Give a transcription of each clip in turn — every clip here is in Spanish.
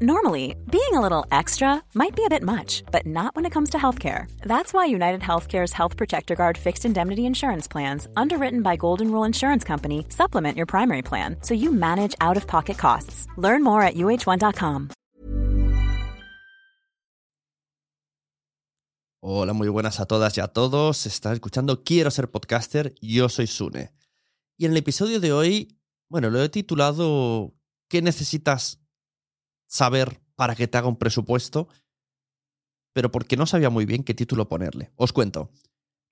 Normally, being a little extra might be a bit much, but not when it comes to healthcare. That's why United Healthcare's Health Protector Guard fixed indemnity insurance plans, underwritten by Golden Rule Insurance Company, supplement your primary plan so you manage out of pocket costs. Learn more at uh1.com. Hola, muy buenas a todas y a todos. Estás escuchando Quiero ser podcaster. Yo soy Sune. Y en el episodio de hoy, bueno, lo he titulado ¿Qué necesitas saber para que te haga un presupuesto? Pero porque no sabía muy bien qué título ponerle. Os cuento.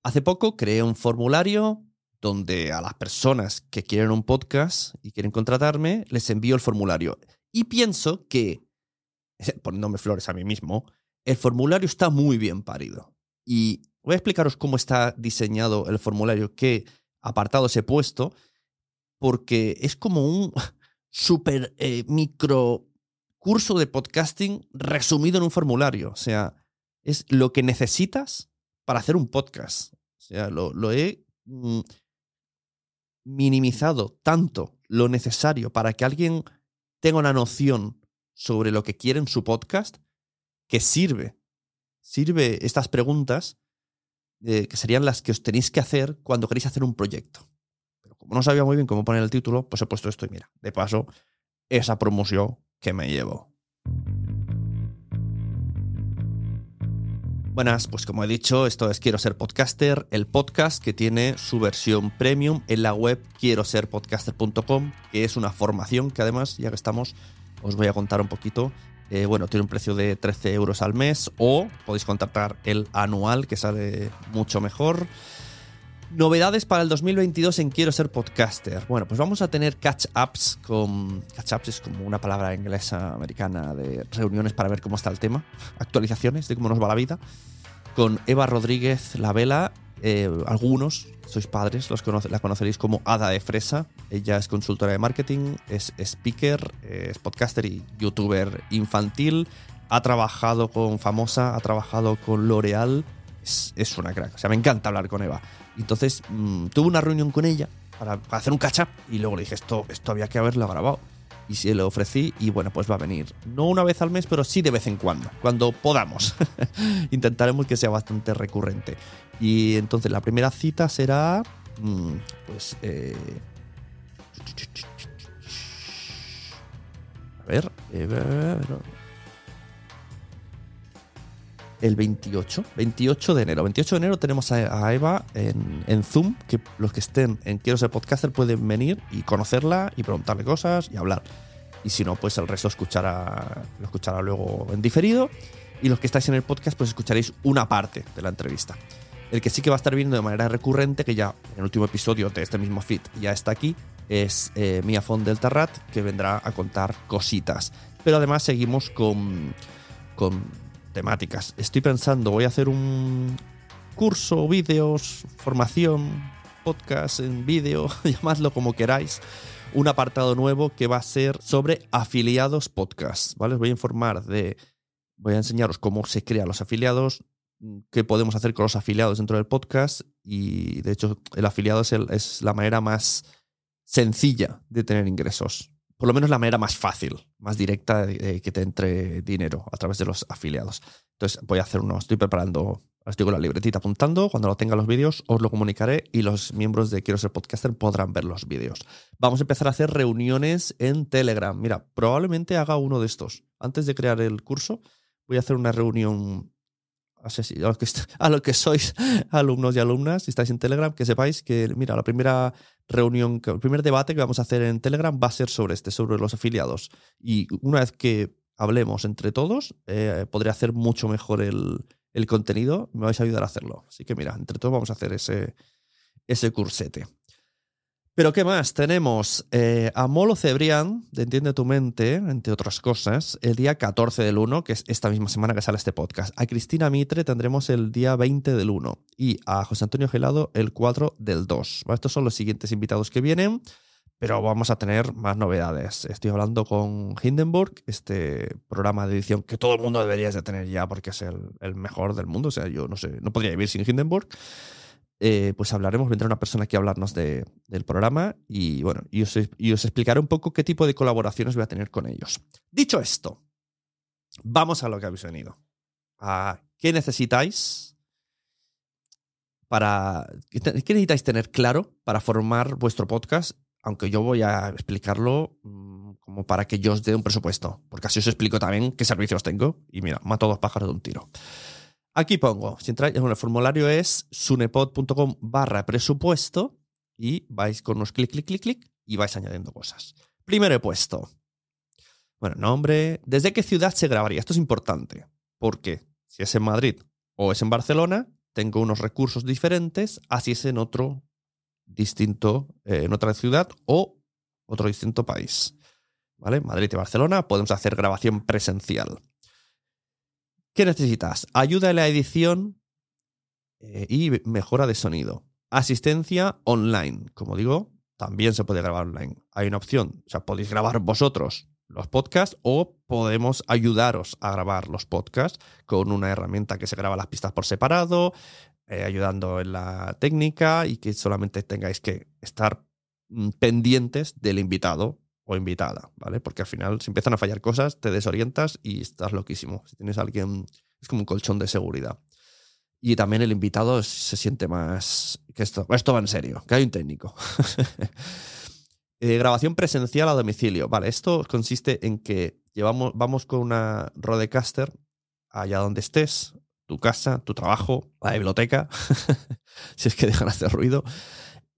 Hace poco creé un formulario donde a las personas que quieren un podcast y quieren contratarme, les envío el formulario. Y pienso que, poniéndome flores a mí mismo, el formulario está muy bien parido. Y voy a explicaros cómo está diseñado el formulario, qué apartados he puesto, porque es como un super eh, micro curso de podcasting resumido en un formulario. O sea, es lo que necesitas para hacer un podcast. O sea, lo, he mm, minimizado tanto lo necesario para que alguien tenga una noción sobre lo que quiere en su podcast, que sirve. Sirve estas preguntas eh, que serían las que os tenéis que hacer cuando queréis hacer un proyecto. Pero como no sabía muy bien cómo poner el título, pues he puesto esto y mira, de paso, esa promoción que me llevo. Buenas, pues como he dicho, esto es Quiero ser podcaster, el podcast que tiene su versión premium en la web quiero ser podcaster.com, que es una formación que además, ya que estamos, os voy a contar un poquito. Eh, bueno, tiene un precio de 13 euros al mes o podéis contratar el anual que sale mucho mejor. Novedades para el 2022 en Quiero ser podcaster. Bueno, pues vamos a tener catch-ups con... Catch-ups es como una palabra inglesa americana de reuniones para ver cómo está el tema. Actualizaciones de cómo nos va la vida. Con Eva Rodríguez La Vela. Eh, algunos, sois padres, los conoce, la conoceréis como Ada de Fresa. Ella es consultora de marketing, es speaker, es podcaster y youtuber infantil. Ha trabajado con Famosa, ha trabajado con L'Oreal. Es, es una crack. O sea, me encanta hablar con Eva. Entonces mmm, tuve una reunión con ella para, hacer un catch-up y luego le dije, esto, esto había que haberlo grabado. Y se lo ofrecí y bueno, pues va a venir. No una vez al mes, pero sí de vez en cuando, cuando podamos. Intentaremos que sea bastante recurrente. Y entonces la primera cita será, mmm, pues... Eh, a ver, eh, a ver, el 28, 28 de enero. 28 de enero tenemos a, Eva en, en, Zoom, que los que estén en Quiero ser podcaster pueden venir y conocerla y preguntarle cosas y hablar. Y si no, pues el resto escuchará, lo escuchará luego en diferido. Y los que estáis en el podcast, pues escucharéis una parte de la entrevista. El que sí que va a estar viendo de manera recurrente, que ya en el último episodio de este mismo feed ya está aquí, es eh, Mia Font del Terrat, que vendrá a contar cositas. Pero además seguimos con, con temáticas. Estoy pensando, voy a hacer un curso, vídeos, formación, podcast en vídeo, llamadlo como queráis. Un apartado nuevo que va a ser sobre afiliados podcast. ¿vale? Os voy a informar de. Voy a enseñaros cómo se crean los afiliados, qué podemos hacer con los afiliados dentro del podcast. Y de hecho, el afiliado es, es la manera más sencilla de tener ingresos por lo menos la manera más fácil, más directa de, que te entre dinero a través de los afiliados. Entonces voy a hacer uno, estoy preparando, estoy con la libretita apuntando, cuando lo tenga los vídeos os lo comunicaré y los miembros de Quiero ser podcaster podrán ver los vídeos. Vamos a empezar a hacer reuniones en Telegram. Mira, probablemente haga uno de estos. Antes de crear el curso, voy a hacer una reunión a los, que, sois alumnos y alumnas, si estáis en Telegram, que sepáis que, mira, la primera reunión, el primer debate que vamos a hacer en Telegram va a ser sobre este, sobre los afiliados. Y una vez que hablemos entre todos, eh, podré hacer mucho mejor el, el, contenido. Me vais a ayudar a hacerlo. Así que, mira, entre todos vamos a hacer ese, ese cursete. Pero ¿qué más? Tenemos eh, a Molo Cebrián, de Entiende tu Mente, entre otras cosas, el día 14 del 1, que es esta misma semana que sale este podcast. A Cristina Mitre tendremos el día 20 del 1 y a José Antonio Gelado el 4 del 2. estos son los siguientes invitados que vienen, pero vamos a tener más novedades. Estoy hablando con Hindenburg, este programa de edición que todo el mundo debería de tener ya porque es el, el mejor del mundo. O sea, yo no sé, no podría vivir sin Hindenburg. Eh, pues hablaremos, vendrá una persona aquí a hablarnos del programa y bueno, y os, explicaré un poco qué tipo de colaboraciones voy a tener con ellos. Dicho esto, vamos a lo que habéis venido. ¿Qué necesitáis para. ¿Qué necesitáis tener claro para formar vuestro podcast? Aunque yo voy a explicarlo mm, como para que yo os dé un presupuesto, porque así os explico también qué servicios tengo y mira, mato dos pájaros de un tiro. Aquí pongo, si entráis, bueno, el formulario es sunepod.com barra presupuesto y vais con unos clic, clic, clic, clic y vais añadiendo cosas. Primero he puesto, bueno, nombre, ¿desde qué ciudad se grabaría? Esto es importante, porque si es en Madrid o es en Barcelona, tengo unos recursos diferentes, así es en otro distinto, eh, en otra ciudad o otro distinto país. ¿Vale? Madrid y Barcelona podemos hacer grabación presencial. ¿Qué necesitas? Ayuda en la edición eh, y mejora de sonido. Asistencia online. Como digo, también se puede grabar online. Hay una opción, o sea, podéis grabar vosotros los podcasts o podemos ayudaros a grabar los podcasts con una herramienta que se graba las pistas por separado, eh, ayudando en la técnica y que solamente tengáis que estar mm, pendientes del invitado o invitada, ¿vale? Porque al final, si empiezan a fallar cosas, te desorientas y estás loquísimo. Si tienes alguien, es como un colchón de seguridad. Y también el invitado se siente más que esto. Esto va en serio, que hay un técnico. Eh, grabación presencial a domicilio. Vale, esto consiste en que llevamos, vamos con una Rodecaster allá donde estés, tu casa, tu trabajo, la biblioteca, si es que dejan hacer ruido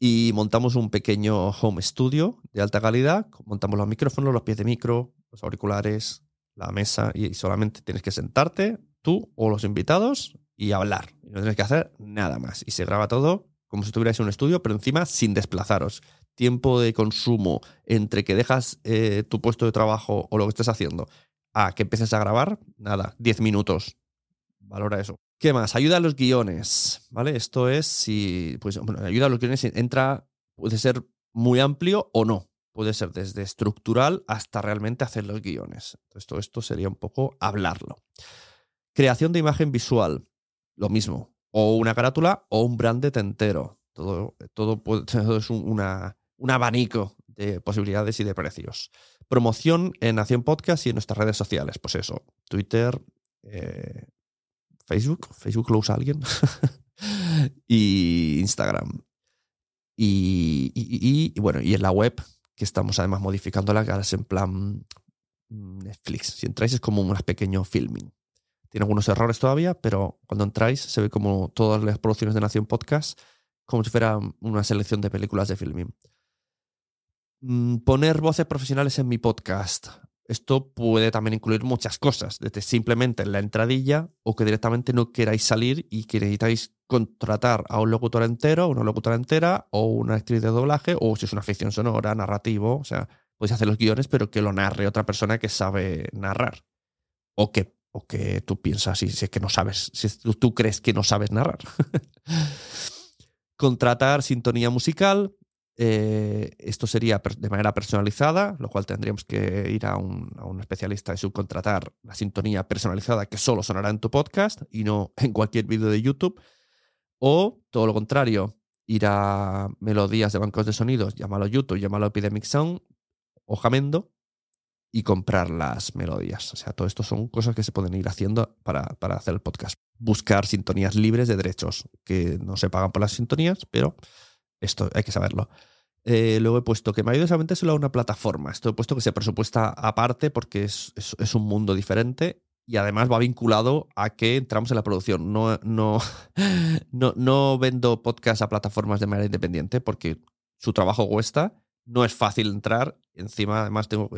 y montamos un pequeño home studio de alta calidad. Montamos los micrófonos, los pies de micro, los auriculares, la mesa y solamente tienes que sentarte tú o los invitados y hablar. no tienes que hacer nada más. Y se graba todo como si estuvierais en un estudio, pero encima sin desplazaros. Tiempo de consumo entre que dejas eh, tu puesto de trabajo o lo que estés haciendo a que empieces a grabar, nada, 10 minutos. Valora eso. ¿Qué más? Ayuda a los guiones, ¿vale? Esto es si, pues, bueno, ayuda a los guiones entra, puede ser muy amplio o no. Puede ser desde estructural hasta realmente hacer los guiones. Entonces, todo esto sería un poco hablarlo. Creación de imagen visual, lo mismo. O una carátula o un branded entero. Todo, todo, es una, un abanico de posibilidades y de precios. Promoción en Nación Podcast y en nuestras redes sociales. Pues eso, Twitter, eh, Facebook, Facebook lo usa alguien, y Instagram. Y, bueno, y en la web, que estamos además modificando la es en plan Netflix. Si entráis es como un pequeño filming. Tiene algunos errores todavía, pero cuando entráis se ve como todas las producciones de Nación Podcast, como si fuera una selección de películas de filming. Mm, poner voces profesionales en mi podcast. Esto puede también incluir muchas cosas, desde simplemente la entradilla o que directamente no queráis salir y que necesitáis contratar a un locutor entero, una locutora entera o una actriz de doblaje o si es una ficción sonora, narrativo, o sea, podéis hacer los guiones pero que lo narre otra persona que sabe narrar o que, o que tú piensas si, si es que no sabes, si tú crees que no sabes narrar. contratar sintonía musical, eh, esto sería de manera personalizada, lo cual tendríamos que ir a un, especialista y subcontratar la sintonía personalizada que solo sonará en tu podcast y no en cualquier vídeo de YouTube. O todo lo contrario, ir a melodías de bancos de sonidos, llámalo YouTube, llámalo Epidemic Sound o Jamendo y comprar las melodías. O sea, todo esto son cosas que se pueden ir haciendo para, para hacer el podcast. Buscar sintonías libres de derechos, que no se pagan por las sintonías, pero esto hay que saberlo. Eh, luego he puesto que a vendérselo a una plataforma. Esto he puesto que se presupuesta aparte porque es, es, un mundo diferente y además va vinculado a que entramos en la producción. No, no, no, no vendo podcast a plataformas de manera independiente porque su trabajo cuesta, no es fácil entrar. Encima, además, tengo,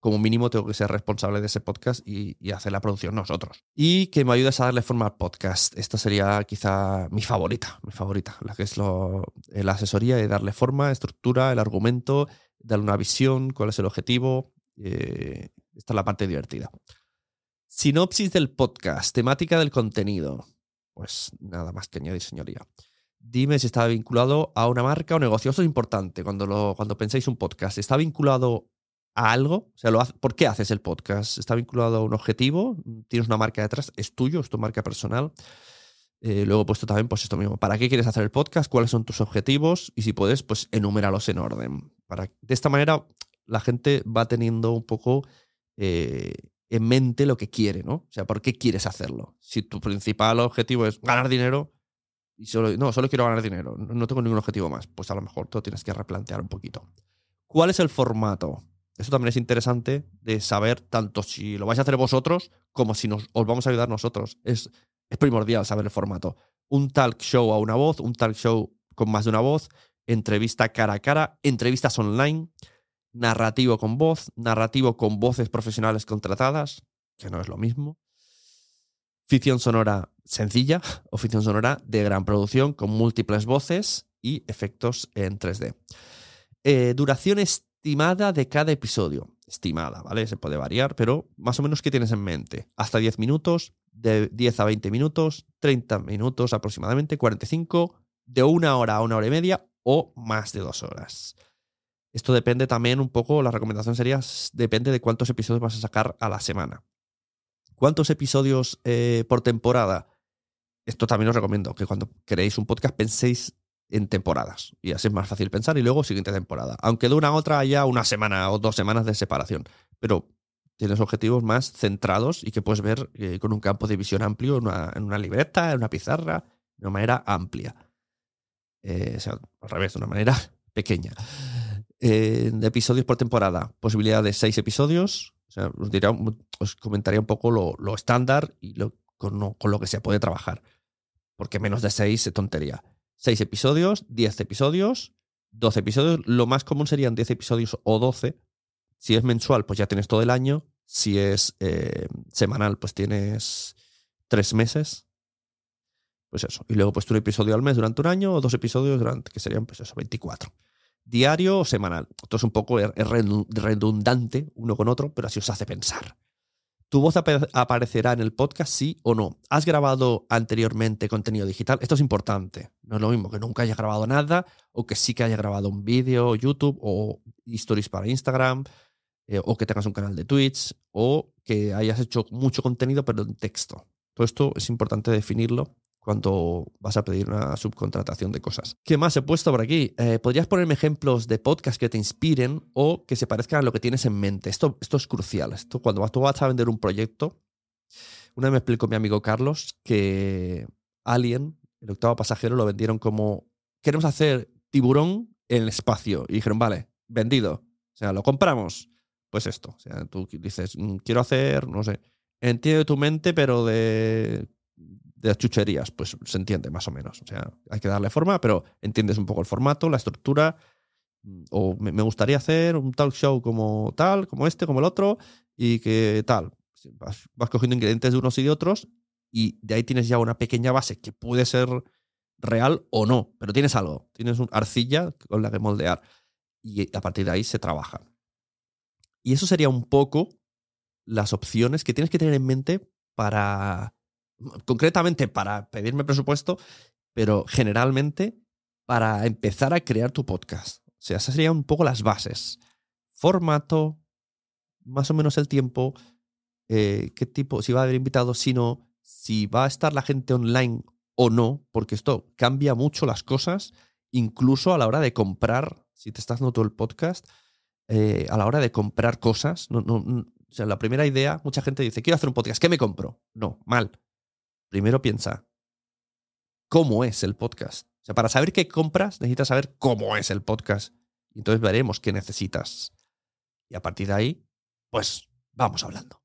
como mínimo tengo que ser responsable de ese podcast y, hacer la producción nosotros. Y que me ayudes a darle forma al podcast. Esta sería quizá mi favorita, mi favorita, la que es lo, la asesoría y darle forma, estructura, el argumento, darle una visión, cuál es el objetivo. Eh, esta es la parte divertida. Sinopsis del podcast, temática del contenido. Pues nada más que añadir, señoría. Dime si está vinculado a una marca o negocio. Eso es importante cuando, lo, cuando pensáis un podcast. ¿Está vinculado a algo? O sea, lo hace, ¿por qué haces el podcast? ¿Está vinculado a un objetivo? ¿Tienes una marca detrás? ¿Es tuyo? ¿Es tu marca personal? Eh, luego he puesto también, pues esto mismo, ¿para qué quieres hacer el podcast? ¿Cuáles son tus objetivos? Y si puedes, pues enuméralos en orden. Para, de esta manera, la gente va teniendo un poco eh, en mente lo que quiere, ¿no? O sea, ¿por qué quieres hacerlo? Si tu principal objetivo es ganar dinero, y solo, no, solo quiero ganar dinero, no tengo ningún objetivo más, pues a lo mejor lo tienes que replantear un poquito. ¿Cuál es el formato? Eso también es interesante de saber tanto si lo vais a hacer vosotros como si nos, os vamos a ayudar nosotros. Es, es primordial saber el formato. Un talk show a una voz, un talk show con más de una voz, entrevista cara a cara, entrevistas online, narrativo con voz, narrativo con voces profesionales contratadas, que no es lo mismo. Ficción sonora sencilla o ficción sonora de gran producción con múltiples voces y efectos en 3D. Eh, duración estimada de cada episodio. Estimada, ¿vale? Se puede variar, pero más o menos ¿qué tienes en mente? Hasta 10 minutos, de 10 a 20 minutos, 30 minutos aproximadamente, 45, de una hora a una hora y media o más de dos horas. Esto depende también un poco, la recomendación sería, depende de cuántos episodios vas a sacar a la semana. ¿Cuántos episodios eh, por temporada? Esto también os recomiendo, que cuando creéis un podcast penséis en temporadas. Y así es más fácil pensar. Y luego siguiente temporada. Aunque de una a otra haya una semana o dos semanas de separación. Pero tienes objetivos más centrados y que puedes ver eh, con un campo de visión amplio en una, en una, libreta, en una pizarra, de una manera amplia. Eh, o sea, al revés, de una manera pequeña. Eh, de episodios por temporada, posibilidad de seis episodios. O sea, os, diría, os comentaría un poco lo, lo estándar y lo, con, con, lo que se puede trabajar. Porque menos de seis es tontería. 6 episodios, 10 episodios, 12 episodios. Lo más común serían 10 episodios o 12. Si es mensual, pues ya tienes todo el año. Si es eh, semanal, pues tienes 3 meses. Pues eso. Y luego, pues un episodio al mes durante un año o dos episodios durante, que serían, pues eso, 24. Diario o semanal. Esto es un poco redundante uno con otro, pero así os hace pensar. ¿Tu voz ap aparecerá en el podcast, sí o no? ¿Has grabado anteriormente contenido digital? Esto es importante. No es lo mismo que nunca haya grabado nada o que sí que haya grabado un vídeo, YouTube o stories para Instagram eh, o que tengas un canal de Twitch o que hayas hecho mucho contenido pero en texto. Todo esto es importante definirlo cuando vas a pedir una subcontratación de cosas. ¿Qué más he puesto por aquí? Eh, ¿Podrías ponerme ejemplos de podcasts que te inspiren o que se parezcan a lo que tienes en mente? Esto, esto es crucial. Esto, cuando tú vas a vender un proyecto, una vez me explicó mi amigo Carlos que Alien, el octavo pasajero, lo vendieron como queremos hacer tiburón en el espacio. Y dijeron, vale, vendido. O sea, lo compramos. Pues esto. O sea, tú dices, mm, quiero hacer, no sé, entiende tu mente, pero de de las chucherías, pues se entiende más o menos. O sea, hay que darle forma, pero entiendes un poco el formato, la estructura, o me, gustaría hacer un talk show como tal, como este, como el otro, y que tal. Vas, vas cogiendo ingredientes de unos y de otros, y de ahí tienes ya una pequeña base que puede ser real o no, pero tienes algo, tienes una arcilla con la que moldear, y a partir de ahí se trabaja. Y eso sería un poco las opciones que tienes que tener en mente para, concretamente para pedirme presupuesto, pero generalmente para empezar a crear tu podcast. O sea, esas serían un poco las bases. Formato, más o menos el tiempo, eh, qué tipo, si va a haber invitados, si no, si va a estar la gente online o no, porque esto cambia mucho las cosas, incluso a la hora de comprar, si te estás dando todo el podcast, eh, a la hora de comprar cosas. No, no, no, o sea, la primera idea, mucha gente dice, quiero hacer un podcast, ¿qué me compro? No, mal. Primero piensa, ¿cómo es el podcast? O sea, para saber qué compras, necesitas saber cómo es el podcast. Y entonces veremos qué necesitas. Y a partir de ahí, pues vamos hablando.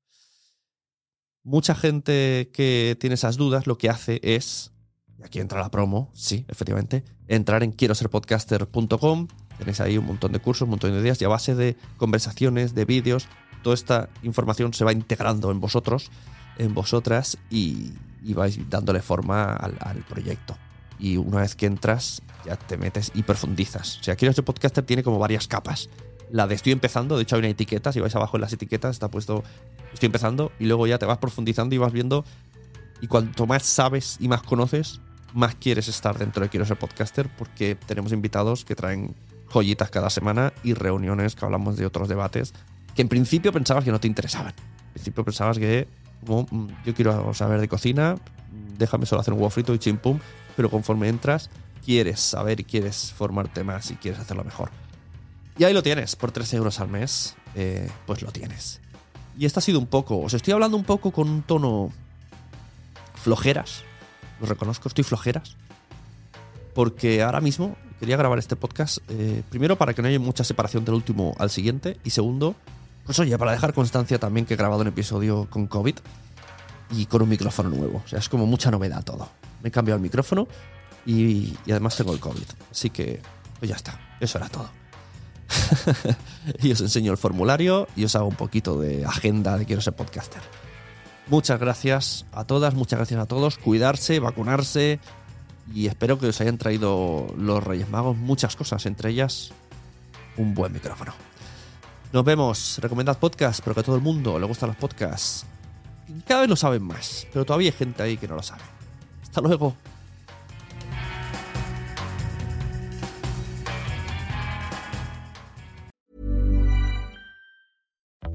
Mucha gente que tiene esas dudas lo que hace es, y aquí entra la promo, sí, efectivamente, entrar en quiero ser podcaster.com. Tenéis ahí un montón de cursos, un montón de ideas y a base de conversaciones, de vídeos, toda esta información se va integrando en vosotros, en vosotras y, y vais dándole forma al, al, proyecto. Y una vez que entras, ya te metes y profundizas. O sea, Quiero ser podcaster tiene como varias capas. La de estoy empezando, de hecho hay una etiqueta, si vais abajo en las etiquetas está puesto estoy empezando y luego ya te vas profundizando y vas viendo y cuanto más sabes y más conoces, más quieres estar dentro de Quiero ser podcaster porque tenemos invitados que traen joyitas cada semana y reuniones que hablamos de otros debates que en principio pensabas que no te interesaban. En principio pensabas que yo quiero saber de cocina, déjame solo hacer un huevo frito y chimpum, pero conforme entras quieres saber y quieres formarte más y quieres hacerlo mejor. Y ahí lo tienes, por 13 euros al mes, eh, pues lo tienes. Y esto ha sido un poco, os estoy hablando un poco con un tono flojeras, lo reconozco, estoy flojeras, porque ahora mismo quería grabar este podcast, eh, primero para que no haya mucha separación del último al siguiente, y segundo, pues oye, para dejar constancia también que he grabado un episodio con COVID y con un micrófono nuevo, o sea, es como mucha novedad todo. Me he cambiado el micrófono y, además tengo el COVID, así que pues ya está, eso era todo. y os enseño el formulario y os hago un poquito de agenda de quiero ser podcaster. Muchas gracias a todas, muchas gracias a todos. Cuidarse, vacunarse y espero que os hayan traído los Reyes Magos muchas cosas, entre ellas un buen micrófono. Nos vemos. Recomendad podcast, pero que a todo el mundo le gustan los podcasts. Cada vez lo saben más, pero todavía hay gente ahí que no lo sabe. Hasta luego.